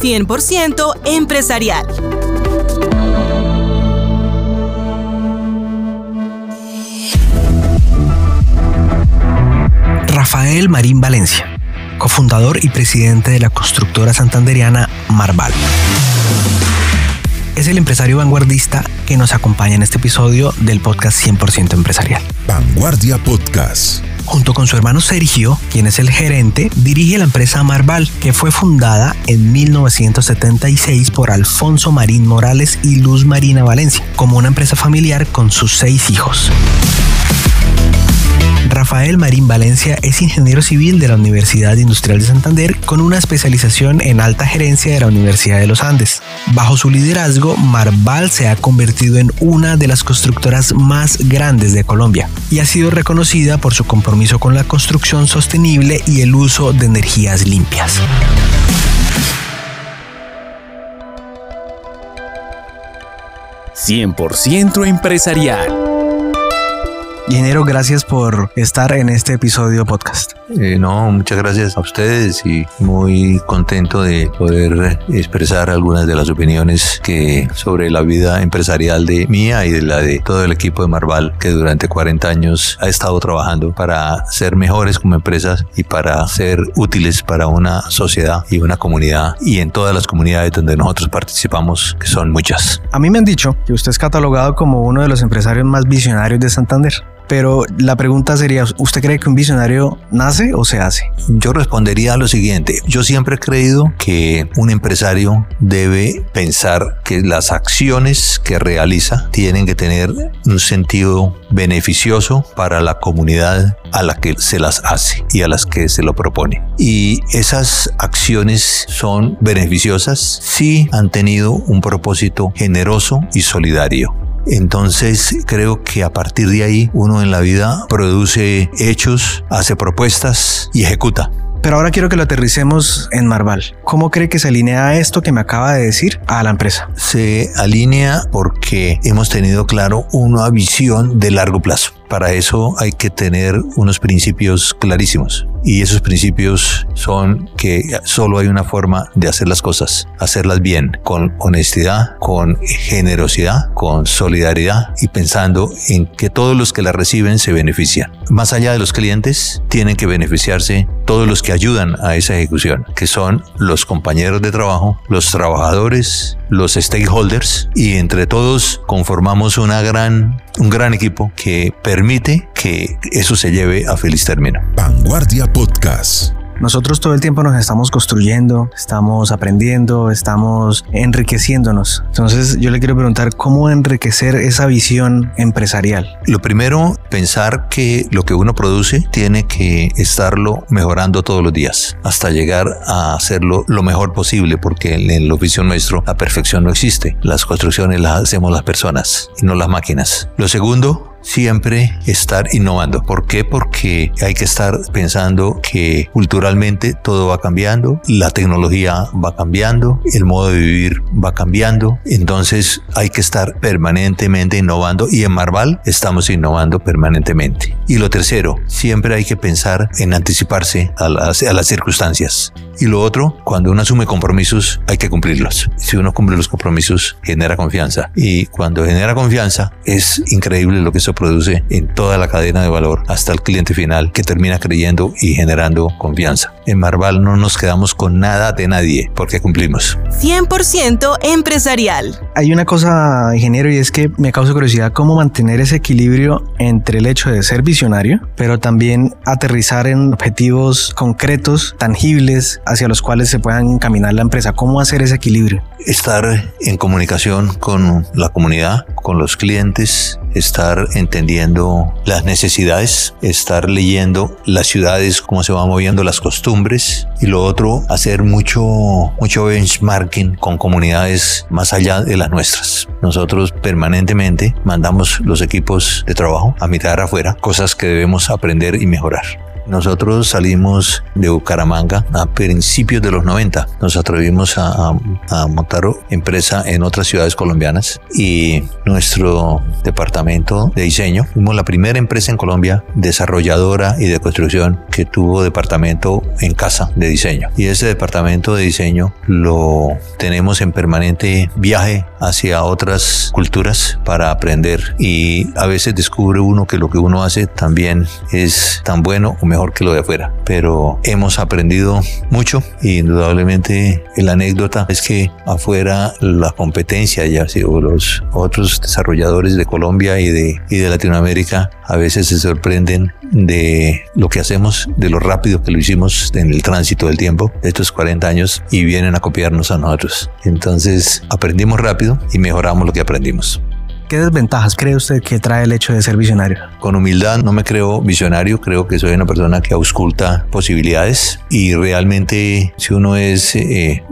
100% empresarial. Rafael Marín Valencia, cofundador y presidente de la constructora santanderiana Marval. Es el empresario vanguardista que nos acompaña en este episodio del podcast 100% empresarial. Vanguardia Podcast. Junto con su hermano Sergio, quien es el gerente, dirige la empresa Marval, que fue fundada en 1976 por Alfonso Marín Morales y Luz Marina Valencia, como una empresa familiar con sus seis hijos. Rafael Marín Valencia es ingeniero civil de la Universidad Industrial de Santander con una especialización en alta gerencia de la Universidad de los Andes. Bajo su liderazgo, Marval se ha convertido en una de las constructoras más grandes de Colombia y ha sido reconocida por su compromiso con la construcción sostenible y el uso de energías limpias. ¡100% empresarial! Ingeniero, gracias por estar en este episodio podcast. Eh, no, muchas gracias a ustedes y muy contento de poder expresar algunas de las opiniones que sobre la vida empresarial de mía y de la de todo el equipo de Marval que durante 40 años ha estado trabajando para ser mejores como empresas y para ser útiles para una sociedad y una comunidad y en todas las comunidades donde nosotros participamos, que son muchas. A mí me han dicho que usted es catalogado como uno de los empresarios más visionarios de Santander. Pero la pregunta sería, ¿usted cree que un visionario nace o se hace? Yo respondería a lo siguiente. Yo siempre he creído que un empresario debe pensar que las acciones que realiza tienen que tener un sentido beneficioso para la comunidad a la que se las hace y a las que se lo propone. Y esas acciones son beneficiosas si han tenido un propósito generoso y solidario. Entonces creo que a partir de ahí uno en la vida produce hechos, hace propuestas y ejecuta. Pero ahora quiero que lo aterricemos en Marval. ¿Cómo cree que se alinea esto que me acaba de decir a la empresa? Se alinea porque hemos tenido claro una visión de largo plazo. Para eso hay que tener unos principios clarísimos. Y esos principios son que solo hay una forma de hacer las cosas, hacerlas bien, con honestidad, con generosidad, con solidaridad y pensando en que todos los que la reciben se benefician. Más allá de los clientes, tienen que beneficiarse todos los que ayudan a esa ejecución, que son los compañeros de trabajo, los trabajadores, los stakeholders y entre todos conformamos una gran, un gran equipo que permite que eso se lleve a feliz término. Vanguardia Podcast. Nosotros todo el tiempo nos estamos construyendo, estamos aprendiendo, estamos enriqueciéndonos. Entonces yo le quiero preguntar cómo enriquecer esa visión empresarial. Lo primero, pensar que lo que uno produce tiene que estarlo mejorando todos los días hasta llegar a hacerlo lo mejor posible porque en el oficio nuestro la perfección no existe. Las construcciones las hacemos las personas y no las máquinas. Lo segundo, siempre estar innovando. ¿Por qué? Porque hay que estar pensando que culturalmente todo va cambiando, la tecnología va cambiando, el modo de vivir va cambiando, entonces hay que estar permanentemente innovando y en Marval estamos innovando permanentemente. Y lo tercero, siempre hay que pensar en anticiparse a las, a las circunstancias. Y lo otro, cuando uno asume compromisos, hay que cumplirlos. Si uno cumple los compromisos, genera confianza. Y cuando genera confianza, es increíble lo que eso produce en toda la cadena de valor hasta el cliente final que termina creyendo y generando confianza. En Marval no nos quedamos con nada de nadie porque cumplimos. 100% empresarial. Hay una cosa, ingeniero, y es que me causa curiosidad cómo mantener ese equilibrio entre el hecho de ser visionario, pero también aterrizar en objetivos concretos, tangibles, hacia los cuales se puedan caminar la empresa. ¿Cómo hacer ese equilibrio? Estar en comunicación con la comunidad, con los clientes, estar entendiendo las necesidades, estar leyendo las ciudades, cómo se van moviendo las costumbres y lo otro, hacer mucho, mucho benchmarking con comunidades más allá de las nuestras. Nosotros permanentemente mandamos los equipos de trabajo a mirar afuera, cosas que debemos aprender y mejorar. Nosotros salimos de Bucaramanga a principios de los 90. Nos atrevimos a, a, a montar empresa en otras ciudades colombianas y nuestro departamento de diseño, fuimos la primera empresa en Colombia desarrolladora y de construcción que tuvo departamento en casa de diseño. Y ese departamento de diseño lo tenemos en permanente viaje hacia otras culturas para aprender y a veces descubre uno que lo que uno hace también es tan bueno o mejor que lo de afuera. Pero hemos aprendido mucho y indudablemente la anécdota es que afuera la competencia ya sido los otros desarrolladores de Colombia y de, y de Latinoamérica a veces se sorprenden de lo que hacemos, de lo rápido que lo hicimos en el tránsito del tiempo, de estos 40 años, y vienen a copiarnos a nosotros. Entonces aprendimos rápido y mejoramos lo que aprendimos. ¿Qué desventajas cree usted que trae el hecho de ser visionario? Con humildad no me creo visionario, creo que soy una persona que ausculta posibilidades y realmente si uno es eh,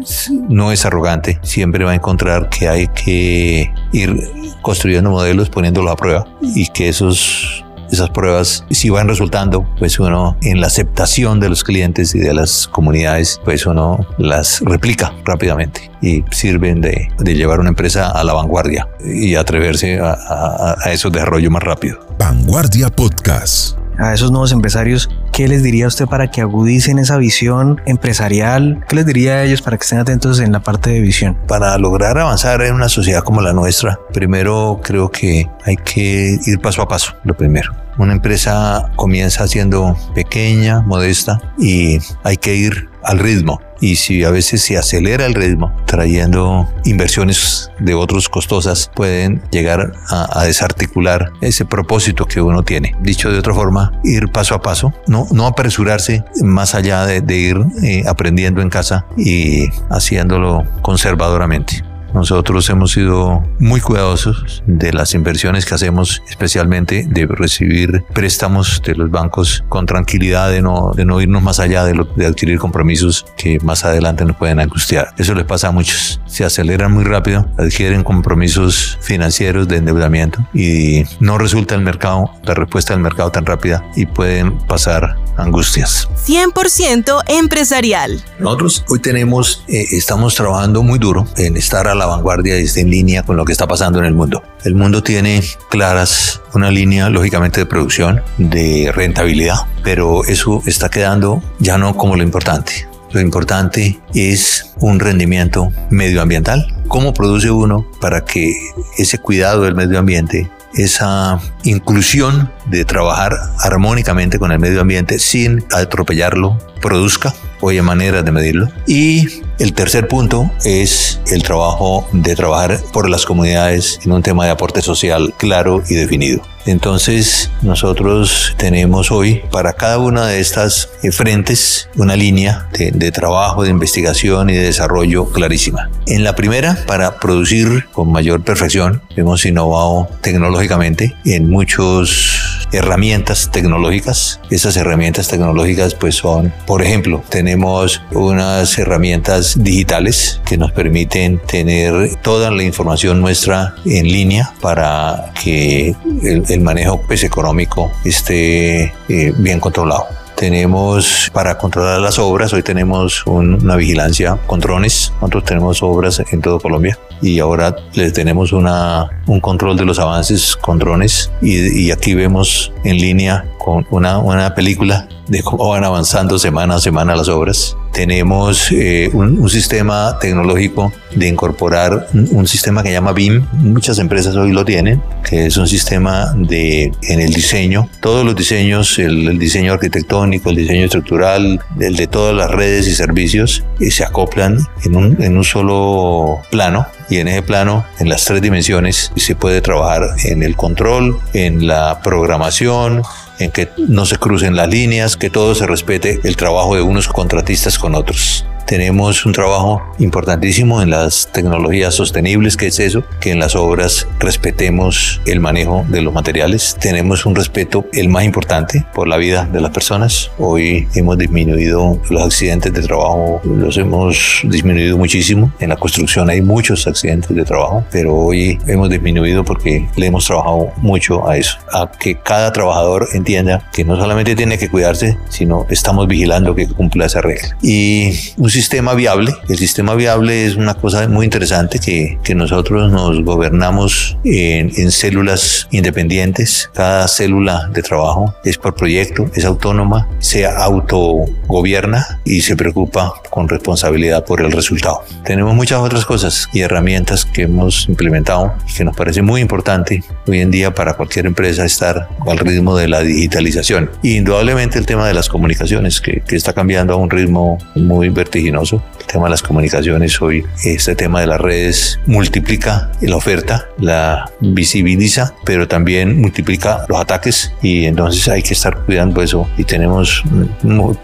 no es arrogante, siempre va a encontrar que hay que ir construyendo modelos, poniéndolos a prueba y que esos esas pruebas, si van resultando, pues uno en la aceptación de los clientes y de las comunidades, pues uno las replica rápidamente y sirven de, de llevar una empresa a la vanguardia y atreverse a, a, a esos desarrollos más rápido. Vanguardia Podcast a esos nuevos empresarios, ¿qué les diría usted para que agudicen esa visión empresarial? ¿Qué les diría a ellos para que estén atentos en la parte de visión? Para lograr avanzar en una sociedad como la nuestra, primero creo que hay que ir paso a paso, lo primero. Una empresa comienza siendo pequeña, modesta y hay que ir al ritmo y si a veces se acelera el ritmo trayendo inversiones de otros costosas pueden llegar a, desarticular ese propósito que uno tiene. Dicho de otra forma, ir paso a paso, no, no apresurarse más allá de, de ir eh, aprendiendo en casa y haciéndolo conservadoramente. Nosotros hemos sido muy cuidadosos de las inversiones que hacemos, especialmente de recibir préstamos de los bancos con tranquilidad, de no, de no irnos más allá de, lo, de adquirir compromisos que más adelante nos pueden angustiar. Eso le pasa a muchos. Se aceleran muy rápido, adquieren compromisos financieros de endeudamiento y no resulta el mercado, la respuesta del mercado tan rápida y pueden pasar angustias. 100% empresarial. Nosotros hoy tenemos, eh, estamos trabajando muy duro en estar a la vanguardia y estar en línea con lo que está pasando en el mundo. El mundo tiene claras una línea lógicamente de producción, de rentabilidad, pero eso está quedando ya no como lo importante. Lo importante es un rendimiento medioambiental. ¿Cómo produce uno para que ese cuidado del medio ambiente esa inclusión de trabajar armónicamente con el medio ambiente sin atropellarlo, produzca. Hoy hay maneras de medirlo. Y el tercer punto es el trabajo de trabajar por las comunidades en un tema de aporte social claro y definido. Entonces nosotros tenemos hoy para cada una de estas frentes una línea de, de, trabajo, de investigación y de desarrollo clarísima. En la primera, para producir con mayor perfección, hemos innovado tecnológicamente en muchas herramientas tecnológicas. Esas herramientas tecnológicas pues son, por ejemplo, tenemos unas herramientas digitales que nos permiten tener toda la información nuestra en línea para que el, manejo pues, económico esté eh, bien controlado. Tenemos para controlar las obras, hoy tenemos un, una vigilancia con drones, nosotros tenemos obras en todo Colombia y ahora les tenemos una, un control de los avances con drones. Y, y aquí vemos en línea con una, una película de cómo van avanzando semana a semana las obras. Tenemos eh, un, un, sistema tecnológico de incorporar un, un, sistema que llama BIM. Muchas empresas hoy lo tienen, que es un sistema de en el diseño. Todos los diseños, el, el diseño arquitectónico, el diseño estructural, el de todas las redes y servicios, eh, se acoplan en un, en un solo plano y en ese plano, en las tres dimensiones, se puede trabajar en el control, en la programación, en que no se crucen las líneas, que todo se respete el trabajo de unos contratistas con otros. Tenemos un trabajo importantísimo en las tecnologías sostenibles, que es eso, que en las obras respetemos el manejo de los materiales. Tenemos un respeto, el más importante, por la vida de las personas. Hoy hemos disminuido los accidentes de trabajo, los hemos disminuido muchísimo. En la construcción hay muchos accidentes de trabajo, pero hoy hemos disminuido porque le hemos trabajado mucho a eso, a que cada trabajador entienda que no solamente tiene que cuidarse, sino estamos vigilando que cumpla esa regla. Y un sistema viable, el sistema viable es una cosa muy interesante que, que nosotros nos gobernamos en, en células independientes. Cada célula de trabajo es por proyecto, es autónoma, se autogobierna y se preocupa con responsabilidad por el resultado. Tenemos muchas otras cosas y herramientas que hemos implementado que nos parece muy importante hoy en día para cualquier empresa estar al ritmo de la digitalización. Y indudablemente el tema de las comunicaciones que, que está cambiando a un ritmo muy vertiginoso. El tema de las comunicaciones. Hoy, este tema de las redes multiplica la oferta, la visibiliza, pero también multiplica los ataques y entonces hay que estar cuidando eso. Y tenemos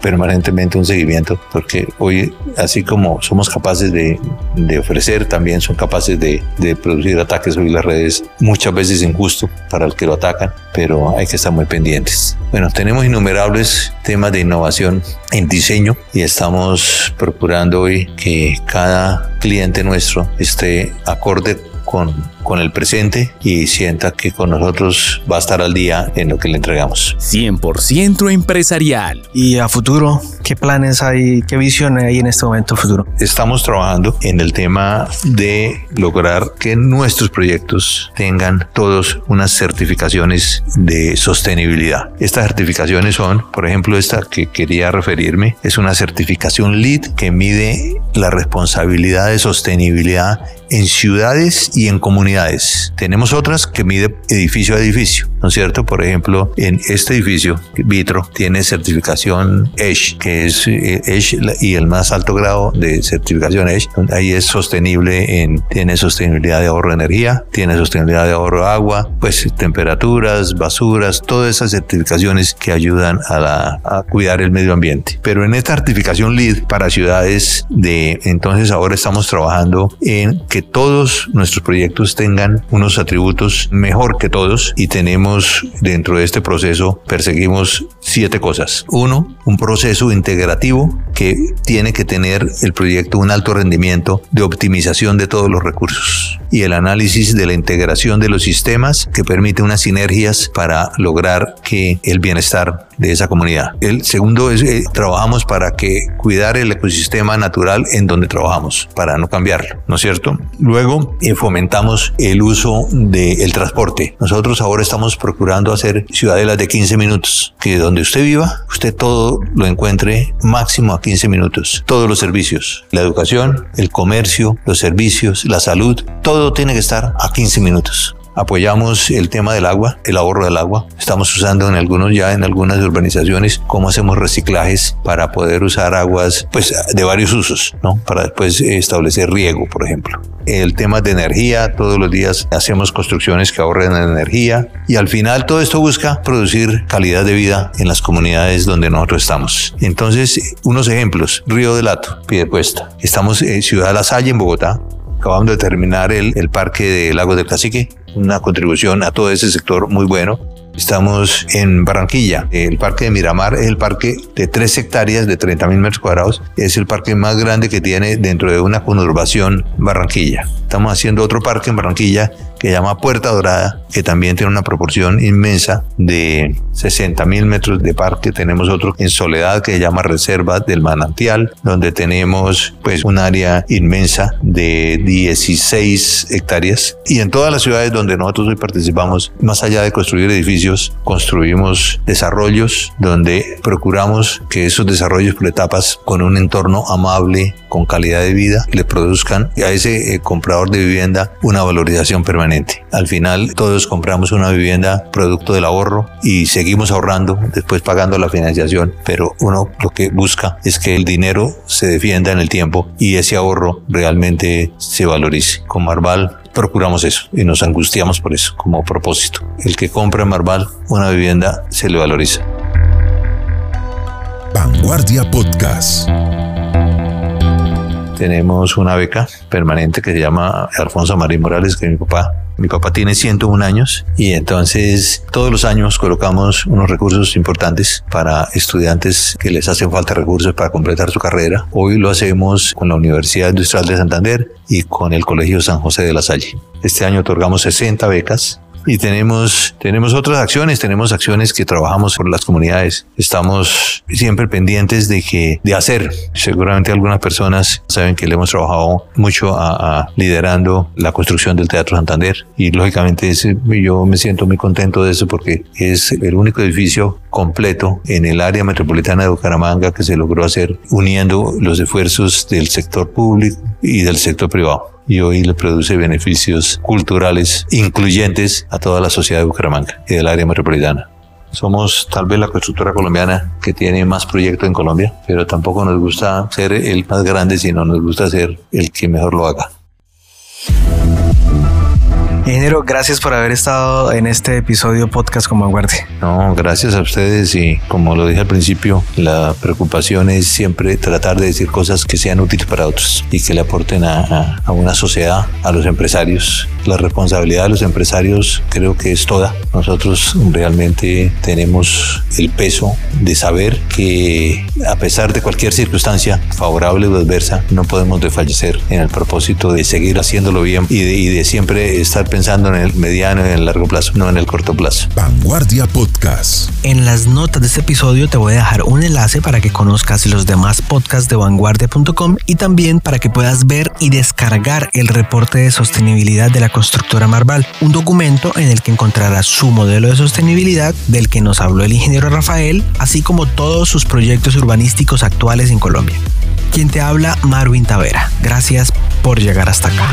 permanentemente un seguimiento porque hoy así como somos capaces de, de ofrecer, también son capaces de, de producir ataques. Hoy las redes muchas veces injusto para el que lo atacan, pero hay que estar muy pendientes. Bueno, tenemos innumerables temas de innovación en diseño y estamos procurando hoy que cada cliente nuestro esté acorde con, con el presente y sienta que con nosotros va a estar al día en lo que le entregamos. 100% empresarial. ¿Y a futuro? ¿Qué planes hay? ¿Qué visión hay en este momento futuro? Estamos trabajando en el tema de lograr que nuestros proyectos tengan todos unas certificaciones de sostenibilidad. Estas certificaciones son, por ejemplo, esta que quería referirme, es una certificación LEED que mide la responsabilidad de sostenibilidad en ciudades y en comunidades. Tenemos otras que mide edificio a edificio, ¿no es cierto? Por ejemplo, en este edificio, Vitro, tiene certificación ESH, que es ESH y el más alto grado de certificación ESH. Ahí es sostenible en, tiene sostenibilidad de ahorro de energía, tiene sostenibilidad de ahorro de agua, pues temperaturas, basuras, todas esas certificaciones que ayudan a, la, a cuidar el medio ambiente. Pero en esta certificación LEED para ciudades de, entonces ahora estamos trabajando en que todos nuestros proyectos tengan unos atributos mejor que todos y tenemos dentro de este proceso, perseguimos siete cosas. Uno, un proceso integrativo que tiene que tener el proyecto un alto rendimiento de optimización de todos los recursos y el análisis de la integración de los sistemas que permite unas sinergias para lograr que el bienestar de esa comunidad. El segundo es eh, trabajamos para que cuidar el ecosistema natural en donde trabajamos, para no cambiarlo, ¿no es cierto? Luego eh, fomentamos el uso del transporte. Nosotros ahora estamos procurando hacer ciudadelas de 15 minutos, que donde usted viva, usted todo lo encuentre máximo a 15 minutos. Todos los servicios, la educación, el comercio, los servicios, la salud, todo tiene que estar a 15 minutos apoyamos el tema del agua, el ahorro del agua. Estamos usando en algunos ya en algunas urbanizaciones cómo hacemos reciclajes para poder usar aguas pues de varios usos, ¿no? Para después establecer riego, por ejemplo. El tema de energía, todos los días hacemos construcciones que ahorren energía y al final todo esto busca producir calidad de vida en las comunidades donde nosotros estamos. Entonces, unos ejemplos, Río del Lato, Piedecuesta. Estamos en Ciudad de La Salle, en Bogotá, acabamos de terminar el, el parque de Lagos del Cacique, una contribución a todo ese sector muy bueno. Estamos en Barranquilla. El parque de Miramar es el parque de 3 hectáreas de 30 mil metros cuadrados. Es el parque más grande que tiene dentro de una conurbación Barranquilla. Estamos haciendo otro parque en Barranquilla que se llama Puerta Dorada, que también tiene una proporción inmensa de 60 mil metros de parque. Tenemos otro en Soledad que se llama Reserva del Manantial, donde tenemos pues un área inmensa de 16 hectáreas. Y en todas las ciudades donde nosotros hoy participamos, más allá de construir construimos desarrollos donde procuramos que esos desarrollos por etapas con un entorno amable, con calidad de vida, le produzcan a ese eh, comprador de vivienda una valorización permanente. Al final todos compramos una vivienda producto del ahorro y seguimos ahorrando, después pagando la financiación, pero uno lo que busca es que el dinero se defienda en el tiempo y ese ahorro realmente se valorice. Con Marval procuramos eso y nos angustiamos por eso como propósito. El que compra en Marval una vivienda se le valoriza. Vanguardia Podcast. Tenemos una beca permanente que se llama Alfonso Marín Morales, que es mi papá. Mi papá tiene 101 años y entonces todos los años colocamos unos recursos importantes para estudiantes que les hacen falta recursos para completar su carrera. Hoy lo hacemos con la Universidad Industrial de Santander y con el Colegio San José de la Salle. Este año otorgamos 60 becas y tenemos, tenemos otras acciones, tenemos acciones que trabajamos por las comunidades. Estamos siempre pendientes de que, de hacer. Seguramente algunas personas saben que le hemos trabajado mucho a, liderando la construcción del Teatro Santander y lógicamente yo me siento muy contento de eso porque es el único edificio completo en el área metropolitana de Bucaramanga que se logró hacer uniendo los esfuerzos del sector público y del sector privado y hoy le produce beneficios culturales incluyentes a toda la sociedad de Bucaramanga y del área metropolitana. Somos tal vez la constructora colombiana que tiene más proyectos en Colombia, pero tampoco nos gusta ser el más grande, sino nos gusta ser el que mejor lo haga. Ingeniero, gracias por haber estado en este episodio podcast con Vanguardia. No, gracias a ustedes y como lo dije al principio, la preocupación es siempre tratar de decir cosas que sean útiles para otros y que le aporten a, a una sociedad, a los empresarios. La responsabilidad de los empresarios creo que es toda. Nosotros realmente tenemos el peso de saber que a pesar de cualquier circunstancia favorable o adversa, no podemos desfallecer en el propósito de seguir haciéndolo bien y de, y de siempre estar pensando pensando en el mediano y en el largo plazo, no en el corto plazo. Vanguardia Podcast. En las notas de este episodio te voy a dejar un enlace para que conozcas los demás podcasts de vanguardia.com y también para que puedas ver y descargar el reporte de sostenibilidad de la constructora Marval, un documento en el que encontrarás su modelo de sostenibilidad del que nos habló el ingeniero Rafael, así como todos sus proyectos urbanísticos actuales en Colombia. Quien te habla, Marvin Tavera. Gracias por llegar hasta acá.